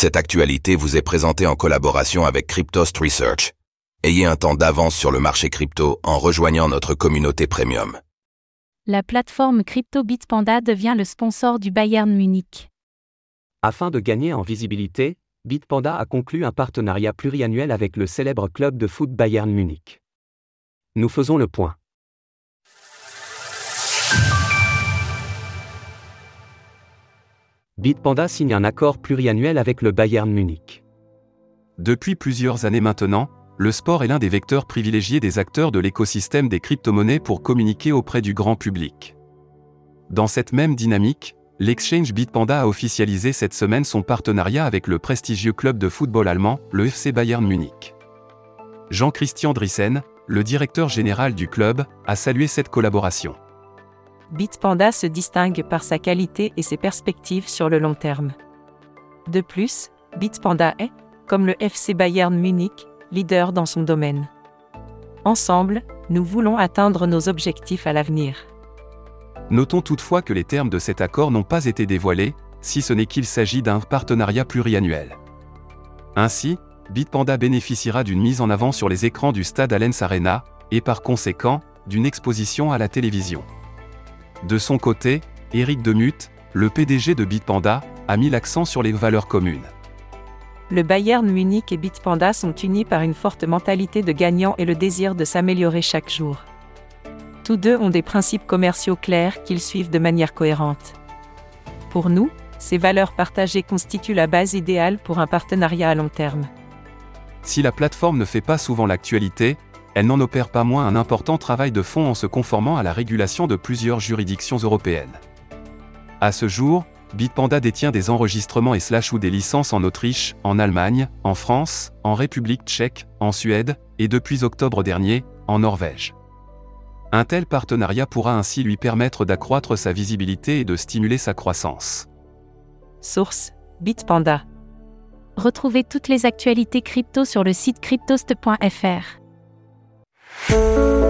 Cette actualité vous est présentée en collaboration avec Cryptost Research. Ayez un temps d'avance sur le marché crypto en rejoignant notre communauté premium. La plateforme crypto Bitpanda devient le sponsor du Bayern Munich. Afin de gagner en visibilité, Bitpanda a conclu un partenariat pluriannuel avec le célèbre club de foot Bayern Munich. Nous faisons le point. Bitpanda signe un accord pluriannuel avec le Bayern Munich. Depuis plusieurs années maintenant, le sport est l'un des vecteurs privilégiés des acteurs de l'écosystème des crypto-monnaies pour communiquer auprès du grand public. Dans cette même dynamique, l'exchange Bitpanda a officialisé cette semaine son partenariat avec le prestigieux club de football allemand, le FC Bayern Munich. Jean-Christian Drissen, le directeur général du club, a salué cette collaboration. Bitpanda se distingue par sa qualité et ses perspectives sur le long terme. De plus, Bitpanda est, comme le FC Bayern Munich, leader dans son domaine. Ensemble, nous voulons atteindre nos objectifs à l'avenir. Notons toutefois que les termes de cet accord n'ont pas été dévoilés, si ce n'est qu'il s'agit d'un partenariat pluriannuel. Ainsi, Bitpanda bénéficiera d'une mise en avant sur les écrans du stade Allianz Arena, et par conséquent, d'une exposition à la télévision. De son côté, Eric Demut, le PDG de Bitpanda, a mis l'accent sur les valeurs communes. Le Bayern Munich et Bitpanda sont unis par une forte mentalité de gagnant et le désir de s'améliorer chaque jour. Tous deux ont des principes commerciaux clairs qu'ils suivent de manière cohérente. Pour nous, ces valeurs partagées constituent la base idéale pour un partenariat à long terme. Si la plateforme ne fait pas souvent l'actualité, elle n'en opère pas moins un important travail de fond en se conformant à la régulation de plusieurs juridictions européennes. À ce jour, Bitpanda détient des enregistrements et slash ou des licences en Autriche, en Allemagne, en France, en République tchèque, en Suède, et depuis octobre dernier, en Norvège. Un tel partenariat pourra ainsi lui permettre d'accroître sa visibilité et de stimuler sa croissance. Source Bitpanda. Retrouvez toutes les actualités crypto sur le site cryptost.fr. oh